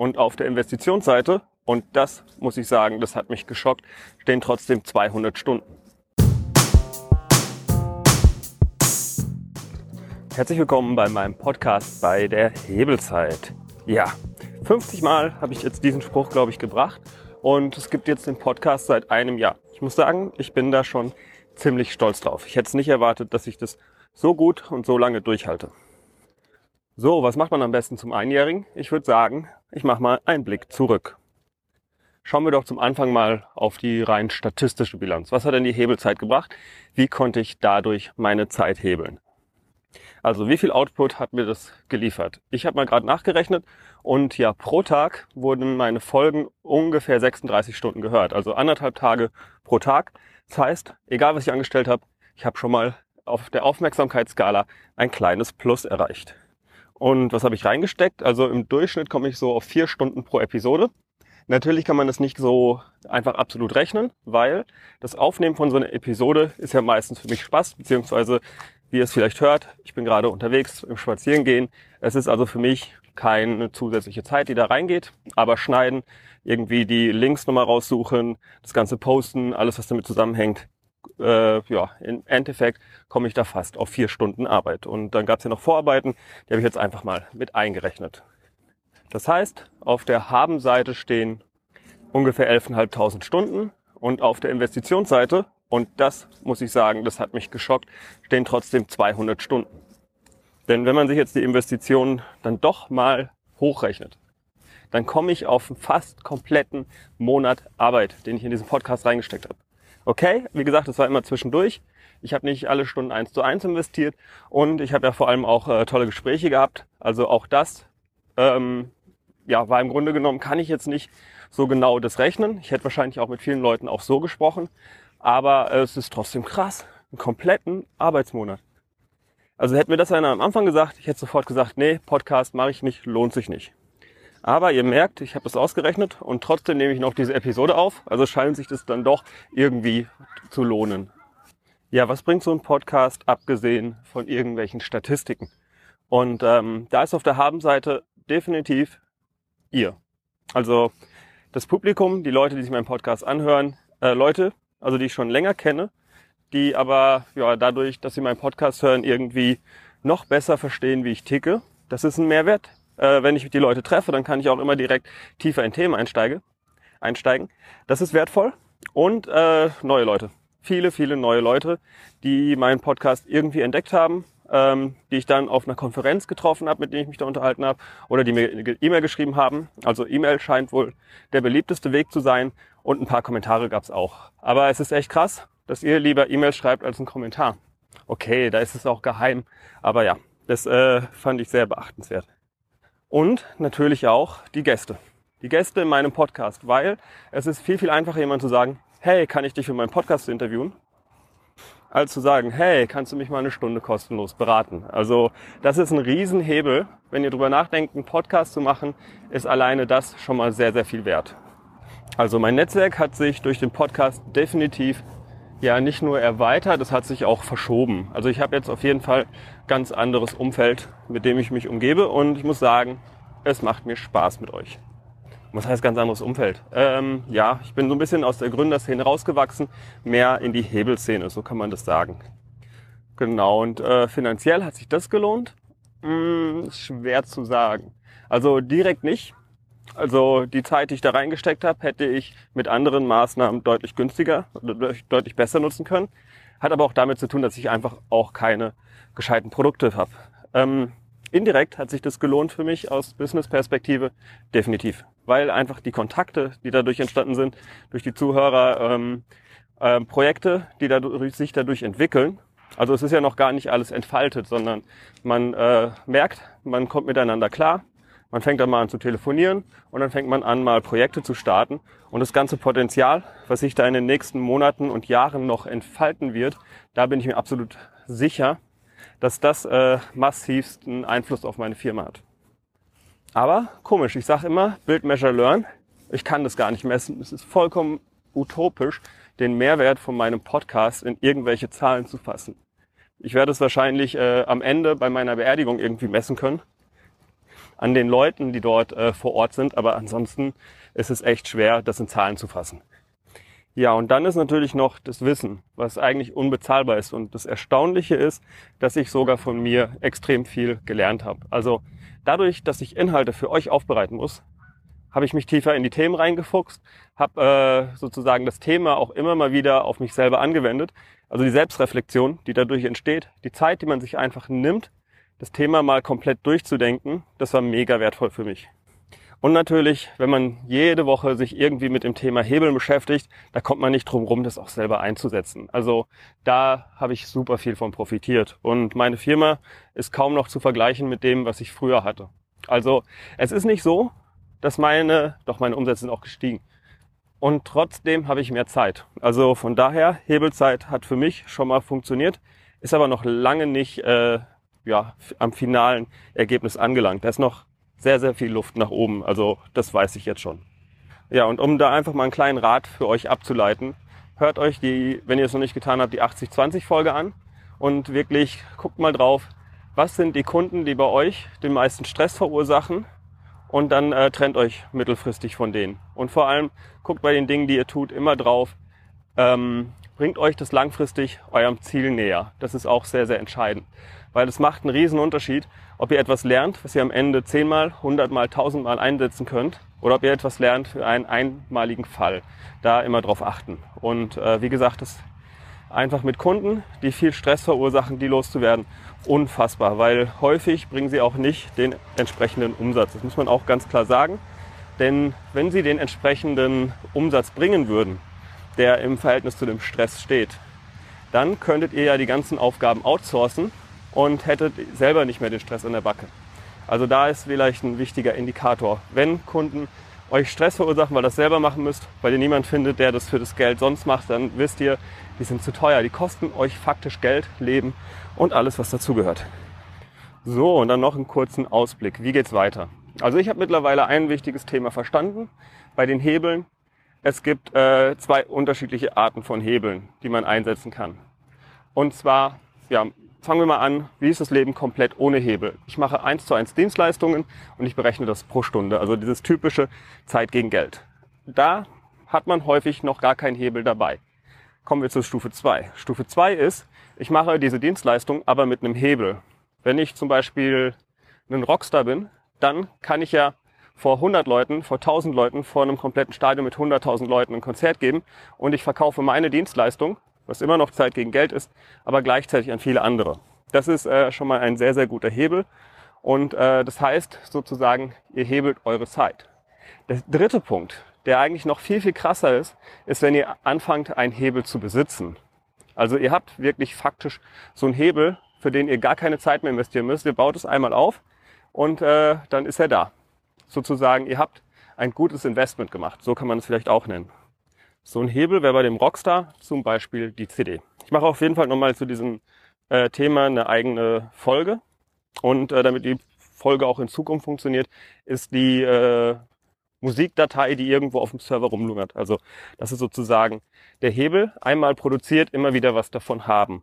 Und auf der Investitionsseite, und das muss ich sagen, das hat mich geschockt, stehen trotzdem 200 Stunden. Herzlich willkommen bei meinem Podcast bei der Hebelzeit. Ja, 50 Mal habe ich jetzt diesen Spruch, glaube ich, gebracht. Und es gibt jetzt den Podcast seit einem Jahr. Ich muss sagen, ich bin da schon ziemlich stolz drauf. Ich hätte es nicht erwartet, dass ich das so gut und so lange durchhalte. So, was macht man am besten zum Einjährigen? Ich würde sagen, ich mache mal einen Blick zurück. Schauen wir doch zum Anfang mal auf die rein statistische Bilanz. Was hat denn die Hebelzeit gebracht? Wie konnte ich dadurch meine Zeit hebeln? Also wie viel Output hat mir das geliefert? Ich habe mal gerade nachgerechnet und ja, pro Tag wurden meine Folgen ungefähr 36 Stunden gehört. Also anderthalb Tage pro Tag. Das heißt, egal was ich angestellt habe, ich habe schon mal auf der Aufmerksamkeitsskala ein kleines Plus erreicht. Und was habe ich reingesteckt? Also im Durchschnitt komme ich so auf vier Stunden pro Episode. Natürlich kann man das nicht so einfach absolut rechnen, weil das Aufnehmen von so einer Episode ist ja meistens für mich Spaß, beziehungsweise wie ihr es vielleicht hört, ich bin gerade unterwegs im Spazierengehen. Es ist also für mich keine zusätzliche Zeit, die da reingeht, aber schneiden, irgendwie die Links nochmal raussuchen, das Ganze posten, alles was damit zusammenhängt, äh, ja, im Endeffekt komme ich da fast auf vier Stunden Arbeit. Und dann gab es ja noch Vorarbeiten, die habe ich jetzt einfach mal mit eingerechnet. Das heißt, auf der Haben-Seite stehen ungefähr 11.500 Stunden und auf der Investitionsseite, und das muss ich sagen, das hat mich geschockt, stehen trotzdem 200 Stunden. Denn wenn man sich jetzt die Investitionen dann doch mal hochrechnet, dann komme ich auf einen fast kompletten Monat Arbeit, den ich in diesen Podcast reingesteckt habe. Okay, wie gesagt, das war immer zwischendurch. Ich habe nicht alle Stunden eins zu eins investiert und ich habe ja vor allem auch äh, tolle Gespräche gehabt. Also auch das ähm, ja, war im Grunde genommen, kann ich jetzt nicht so genau das rechnen. Ich hätte wahrscheinlich auch mit vielen Leuten auch so gesprochen. Aber es ist trotzdem krass. Einen kompletten Arbeitsmonat. Also hätte mir das einer am Anfang gesagt, ich hätte sofort gesagt, nee, Podcast mache ich nicht, lohnt sich nicht. Aber ihr merkt, ich habe das ausgerechnet und trotzdem nehme ich noch diese Episode auf. Also scheint sich das dann doch irgendwie zu lohnen. Ja, was bringt so ein Podcast abgesehen von irgendwelchen Statistiken? Und ähm, da ist auf der Habenseite definitiv ihr. Also das Publikum, die Leute, die sich meinen Podcast anhören, äh, Leute, also die ich schon länger kenne, die aber ja dadurch, dass sie meinen Podcast hören, irgendwie noch besser verstehen, wie ich ticke. Das ist ein Mehrwert äh, wenn ich die Leute treffe, dann kann ich auch immer direkt tiefer in Themen einsteige, einsteigen. Das ist wertvoll. Und äh, neue Leute. Viele, viele neue Leute, die meinen Podcast irgendwie entdeckt haben, ähm, die ich dann auf einer Konferenz getroffen habe, mit denen ich mich da unterhalten habe, oder die mir E-Mail geschrieben haben. Also E-Mail scheint wohl der beliebteste Weg zu sein. Und ein paar Kommentare gab es auch. Aber es ist echt krass, dass ihr lieber E-Mail schreibt als einen Kommentar. Okay, da ist es auch geheim. Aber ja, das äh, fand ich sehr beachtenswert und natürlich auch die Gäste. Die Gäste in meinem Podcast, weil es ist viel, viel einfacher, jemand zu sagen, hey, kann ich dich für meinen Podcast interviewen? Als zu sagen, hey, kannst du mich mal eine Stunde kostenlos beraten? Also das ist ein Riesenhebel. Wenn ihr drüber nachdenkt, einen Podcast zu machen, ist alleine das schon mal sehr, sehr viel wert. Also mein Netzwerk hat sich durch den Podcast definitiv ja nicht nur erweitert, es hat sich auch verschoben. Also ich habe jetzt auf jeden Fall ganz anderes Umfeld, mit dem ich mich umgebe und ich muss sagen, es macht mir Spaß mit euch. Was heißt ganz anderes Umfeld? Ähm, ja, ich bin so ein bisschen aus der Gründerszene rausgewachsen, mehr in die Hebelszene, so kann man das sagen. Genau, und äh, finanziell hat sich das gelohnt? Hm, schwer zu sagen. Also direkt nicht, also die Zeit, die ich da reingesteckt habe, hätte ich mit anderen Maßnahmen deutlich günstiger oder deutlich besser nutzen können. Hat aber auch damit zu tun, dass ich einfach auch keine gescheiten Produkte habe. Ähm, indirekt hat sich das gelohnt für mich aus Business-Perspektive definitiv, weil einfach die Kontakte, die dadurch entstanden sind, durch die Zuhörer, ähm, äh, Projekte, die dadurch, sich dadurch entwickeln. Also es ist ja noch gar nicht alles entfaltet, sondern man äh, merkt, man kommt miteinander klar, man fängt dann mal an zu telefonieren und dann fängt man an, mal Projekte zu starten. Und das ganze Potenzial, was sich da in den nächsten Monaten und Jahren noch entfalten wird, da bin ich mir absolut sicher, dass das äh, massivsten Einfluss auf meine Firma hat. Aber komisch, ich sage immer, Build, Measure, Learn. Ich kann das gar nicht messen. Es ist vollkommen utopisch, den Mehrwert von meinem Podcast in irgendwelche Zahlen zu fassen. Ich werde es wahrscheinlich äh, am Ende bei meiner Beerdigung irgendwie messen können. An den Leuten, die dort äh, vor Ort sind. Aber ansonsten ist es echt schwer, das in Zahlen zu fassen. Ja, und dann ist natürlich noch das Wissen, was eigentlich unbezahlbar ist. Und das Erstaunliche ist, dass ich sogar von mir extrem viel gelernt habe. Also dadurch, dass ich Inhalte für euch aufbereiten muss, habe ich mich tiefer in die Themen reingefuchst, habe äh, sozusagen das Thema auch immer mal wieder auf mich selber angewendet. Also die Selbstreflexion, die dadurch entsteht, die Zeit, die man sich einfach nimmt, das Thema mal komplett durchzudenken, das war mega wertvoll für mich. Und natürlich, wenn man jede Woche sich irgendwie mit dem Thema Hebeln beschäftigt, da kommt man nicht drum rum, das auch selber einzusetzen. Also da habe ich super viel von profitiert. Und meine Firma ist kaum noch zu vergleichen mit dem, was ich früher hatte. Also es ist nicht so, dass meine, doch meine Umsätze sind auch gestiegen. Und trotzdem habe ich mehr Zeit. Also von daher, Hebelzeit hat für mich schon mal funktioniert, ist aber noch lange nicht äh, ja, am finalen Ergebnis angelangt. Da ist noch sehr, sehr viel Luft nach oben. Also das weiß ich jetzt schon. Ja, und um da einfach mal einen kleinen Rat für euch abzuleiten, hört euch die, wenn ihr es noch nicht getan habt, die 80-20 Folge an und wirklich guckt mal drauf, was sind die Kunden, die bei euch den meisten Stress verursachen und dann äh, trennt euch mittelfristig von denen. Und vor allem guckt bei den Dingen, die ihr tut, immer drauf, ähm, bringt euch das langfristig eurem Ziel näher. Das ist auch sehr, sehr entscheidend, weil es macht einen riesen Unterschied, ob ihr etwas lernt, was ihr am Ende zehnmal, hundertmal, tausendmal einsetzen könnt, oder ob ihr etwas lernt für einen einmaligen Fall. Da immer drauf achten. Und äh, wie gesagt, das einfach mit Kunden, die viel Stress verursachen, die loszuwerden, unfassbar, weil häufig bringen sie auch nicht den entsprechenden Umsatz. Das muss man auch ganz klar sagen. Denn wenn sie den entsprechenden Umsatz bringen würden, der im Verhältnis zu dem Stress steht, dann könntet ihr ja die ganzen Aufgaben outsourcen und hättet selber nicht mehr den Stress in der Backe. Also da ist vielleicht ein wichtiger Indikator. Wenn Kunden euch Stress verursachen, weil ihr das selber machen müsst, weil ihr niemand findet, der das für das Geld sonst macht, dann wisst ihr, die sind zu teuer. Die kosten euch faktisch Geld, Leben und alles, was dazugehört. So, und dann noch einen kurzen Ausblick. Wie geht's weiter? Also ich habe mittlerweile ein wichtiges Thema verstanden bei den Hebeln. Es gibt äh, zwei unterschiedliche Arten von Hebeln, die man einsetzen kann. Und zwar ja, fangen wir mal an, wie ist das Leben komplett ohne Hebel? Ich mache eins zu eins Dienstleistungen und ich berechne das pro Stunde, also dieses typische Zeit gegen Geld. Da hat man häufig noch gar keinen Hebel dabei. Kommen wir zur Stufe 2. Stufe 2 ist, ich mache diese Dienstleistung aber mit einem Hebel. Wenn ich zum Beispiel ein Rockstar bin, dann kann ich ja vor 100 Leuten, vor 1000 Leuten, vor einem kompletten Stadion mit 100.000 Leuten ein Konzert geben und ich verkaufe meine Dienstleistung was immer noch Zeit gegen Geld ist, aber gleichzeitig an viele andere. Das ist äh, schon mal ein sehr, sehr guter Hebel. Und äh, das heißt sozusagen, ihr hebelt eure Zeit. Der dritte Punkt, der eigentlich noch viel, viel krasser ist, ist, wenn ihr anfangt, einen Hebel zu besitzen. Also ihr habt wirklich faktisch so einen Hebel, für den ihr gar keine Zeit mehr investieren müsst. Ihr baut es einmal auf und äh, dann ist er da. Sozusagen, ihr habt ein gutes Investment gemacht. So kann man es vielleicht auch nennen. So ein Hebel wäre bei dem Rockstar zum Beispiel die CD. Ich mache auf jeden Fall nochmal zu diesem äh, Thema eine eigene Folge. Und äh, damit die Folge auch in Zukunft funktioniert, ist die äh, Musikdatei, die irgendwo auf dem Server rumlungert. Also das ist sozusagen der Hebel, einmal produziert, immer wieder was davon haben.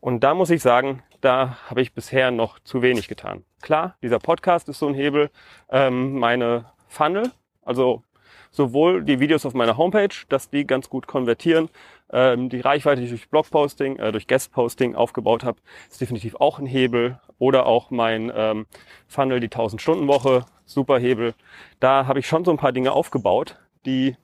Und da muss ich sagen, da habe ich bisher noch zu wenig getan. Klar, dieser Podcast ist so ein Hebel, ähm, meine Funnel, also sowohl die Videos auf meiner Homepage, dass die ganz gut konvertieren. Ähm, die Reichweite, die ich durch Blogposting, äh, durch Guestposting aufgebaut habe, ist definitiv auch ein Hebel. Oder auch mein ähm, Funnel, die 1000-Stunden-Woche, super Hebel. Da habe ich schon so ein paar Dinge aufgebaut, die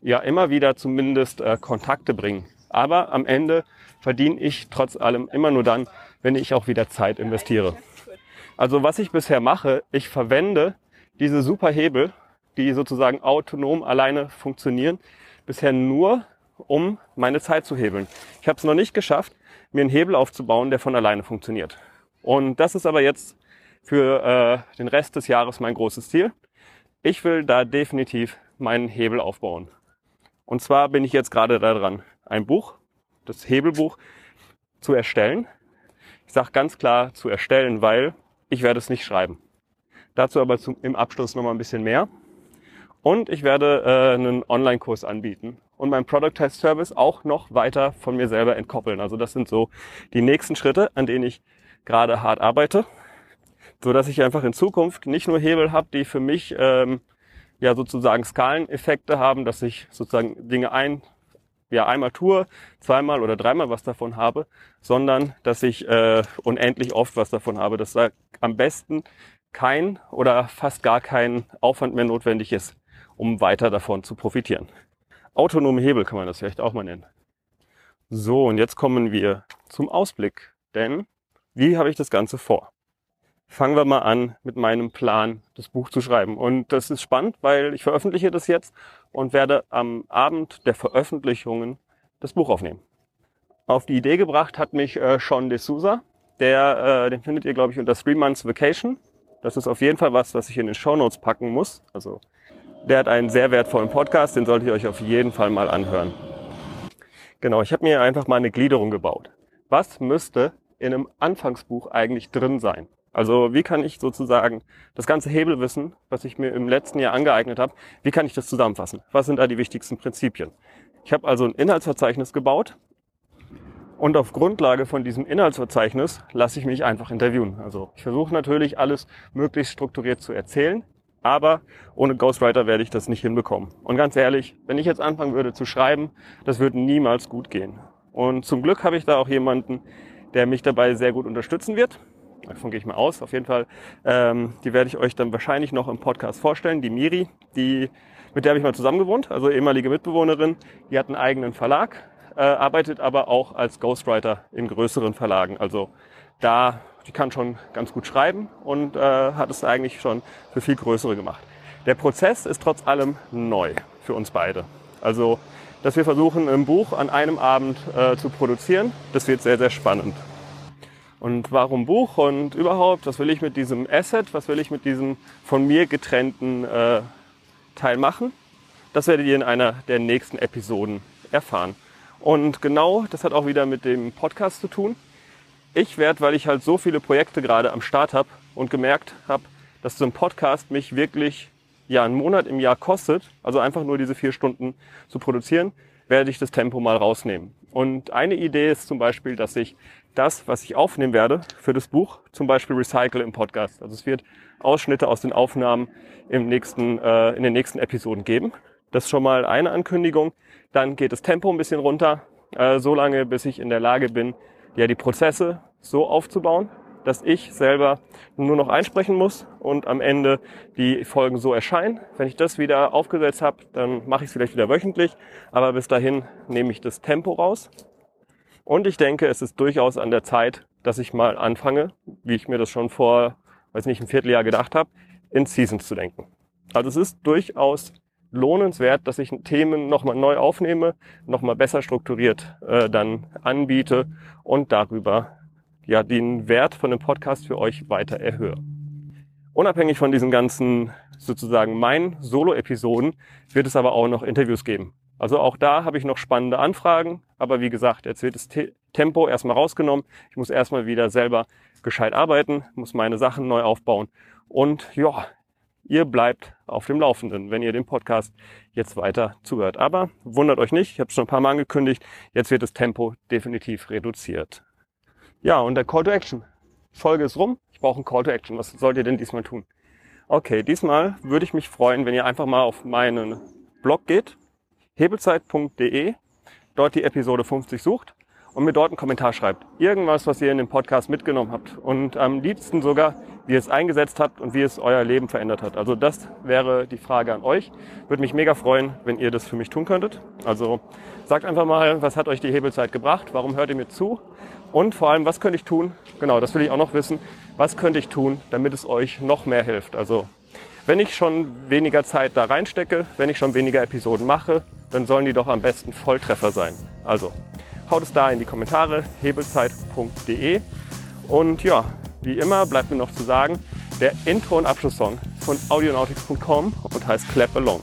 ja immer wieder zumindest äh, Kontakte bringen. Aber am Ende verdiene ich trotz allem immer nur dann, wenn ich auch wieder Zeit investiere. Also was ich bisher mache, ich verwende diese super Hebel die sozusagen autonom alleine funktionieren, bisher nur, um meine Zeit zu hebeln. Ich habe es noch nicht geschafft, mir einen Hebel aufzubauen, der von alleine funktioniert. Und das ist aber jetzt für äh, den Rest des Jahres mein großes Ziel. Ich will da definitiv meinen Hebel aufbauen. Und zwar bin ich jetzt gerade daran, ein Buch, das Hebelbuch, zu erstellen. Ich sage ganz klar zu erstellen, weil ich werde es nicht schreiben. Dazu aber zum, im Abschluss nochmal ein bisschen mehr. Und ich werde äh, einen Online-Kurs anbieten und mein Product Test Service auch noch weiter von mir selber entkoppeln. Also das sind so die nächsten Schritte, an denen ich gerade hart arbeite. so dass ich einfach in Zukunft nicht nur Hebel habe, die für mich ähm, ja sozusagen Skaleneffekte haben, dass ich sozusagen Dinge ein ja einmal tue, zweimal oder dreimal was davon habe, sondern dass ich äh, unendlich oft was davon habe, dass da am besten kein oder fast gar kein Aufwand mehr notwendig ist, um weiter davon zu profitieren. Autonome Hebel kann man das vielleicht auch mal nennen. So, und jetzt kommen wir zum Ausblick. Denn wie habe ich das Ganze vor? Fangen wir mal an mit meinem Plan, das Buch zu schreiben. Und das ist spannend, weil ich veröffentliche das jetzt und werde am Abend der Veröffentlichungen das Buch aufnehmen. Auf die Idee gebracht hat mich äh, Sean D'Souza. Der, äh, den findet ihr, glaube ich, unter Three Months Vacation. Das ist auf jeden Fall was, was ich in den Show Notes packen muss. Also der hat einen sehr wertvollen Podcast, den solltet ihr euch auf jeden Fall mal anhören. Genau, ich habe mir einfach mal eine Gliederung gebaut. Was müsste in einem Anfangsbuch eigentlich drin sein? Also wie kann ich sozusagen das ganze Hebelwissen, was ich mir im letzten Jahr angeeignet habe, wie kann ich das zusammenfassen? Was sind da die wichtigsten Prinzipien? Ich habe also ein Inhaltsverzeichnis gebaut und auf Grundlage von diesem Inhaltsverzeichnis lasse ich mich einfach interviewen. Also ich versuche natürlich alles möglichst strukturiert zu erzählen, aber ohne Ghostwriter werde ich das nicht hinbekommen. Und ganz ehrlich, wenn ich jetzt anfangen würde zu schreiben, das würde niemals gut gehen. Und zum Glück habe ich da auch jemanden, der mich dabei sehr gut unterstützen wird. Davon gehe ich mal aus, auf jeden Fall. Ähm, die werde ich euch dann wahrscheinlich noch im Podcast vorstellen. Die Miri, die, mit der habe ich mal zusammen gewohnt, also ehemalige Mitbewohnerin. Die hat einen eigenen Verlag, äh, arbeitet aber auch als Ghostwriter in größeren Verlagen. Also da, die kann schon ganz gut schreiben und äh, hat es eigentlich schon für viel größere gemacht. Der Prozess ist trotz allem neu für uns beide. Also, dass wir versuchen, ein Buch an einem Abend äh, zu produzieren, das wird sehr, sehr spannend. Und warum Buch und überhaupt, was will ich mit diesem Asset, was will ich mit diesem von mir getrennten äh, Teil machen? Das werdet ihr in einer der nächsten Episoden erfahren. Und genau, das hat auch wieder mit dem Podcast zu tun. Ich werde, weil ich halt so viele Projekte gerade am Start habe und gemerkt habe, dass so ein Podcast mich wirklich ja einen Monat im Jahr kostet, also einfach nur diese vier Stunden zu produzieren, werde ich das Tempo mal rausnehmen. Und eine Idee ist zum Beispiel, dass ich das, was ich aufnehmen werde für das Buch, zum Beispiel recycle im Podcast. Also es wird Ausschnitte aus den Aufnahmen im nächsten, äh, in den nächsten Episoden geben. Das ist schon mal eine Ankündigung. Dann geht das Tempo ein bisschen runter, äh, so lange, bis ich in der Lage bin, ja die Prozesse so aufzubauen, dass ich selber nur noch einsprechen muss und am Ende die Folgen so erscheinen. Wenn ich das wieder aufgesetzt habe, dann mache ich es vielleicht wieder wöchentlich, aber bis dahin nehme ich das Tempo raus. Und ich denke, es ist durchaus an der Zeit, dass ich mal anfange, wie ich mir das schon vor, weiß nicht, ein Vierteljahr gedacht habe, in Seasons zu denken. Also es ist durchaus lohnenswert, dass ich Themen nochmal neu aufnehme, nochmal besser strukturiert äh, dann anbiete und darüber ja den Wert von dem Podcast für euch weiter erhöhe. Unabhängig von diesen ganzen sozusagen meinen Solo-Episoden wird es aber auch noch Interviews geben. Also auch da habe ich noch spannende Anfragen, aber wie gesagt, jetzt wird das Tempo erstmal rausgenommen. Ich muss erstmal wieder selber gescheit arbeiten, muss meine Sachen neu aufbauen und ja, ihr bleibt auf dem Laufenden, wenn ihr dem Podcast jetzt weiter zuhört. Aber wundert euch nicht, ich habe es schon ein paar Mal angekündigt, jetzt wird das Tempo definitiv reduziert. Ja, und der Call to Action. Folge ist rum, ich brauche einen Call to Action. Was sollt ihr denn diesmal tun? Okay, diesmal würde ich mich freuen, wenn ihr einfach mal auf meinen Blog geht, hebelzeit.de, dort die Episode 50 sucht und mir dort einen Kommentar schreibt. Irgendwas, was ihr in dem Podcast mitgenommen habt und am liebsten sogar, wie ihr es eingesetzt habt und wie es euer Leben verändert hat. Also das wäre die Frage an euch. Würde mich mega freuen, wenn ihr das für mich tun könntet. Also sagt einfach mal, was hat euch die Hebelzeit gebracht? Warum hört ihr mir zu? Und vor allem, was könnte ich tun? Genau, das will ich auch noch wissen. Was könnte ich tun, damit es euch noch mehr hilft? Also wenn ich schon weniger Zeit da reinstecke, wenn ich schon weniger Episoden mache, dann sollen die doch am besten Volltreffer sein. Also haut es da in die Kommentare, hebelzeit.de. Und ja, wie immer bleibt mir noch zu sagen, der Intro- und Abschlusssong von audionautics.com und heißt Clap Along.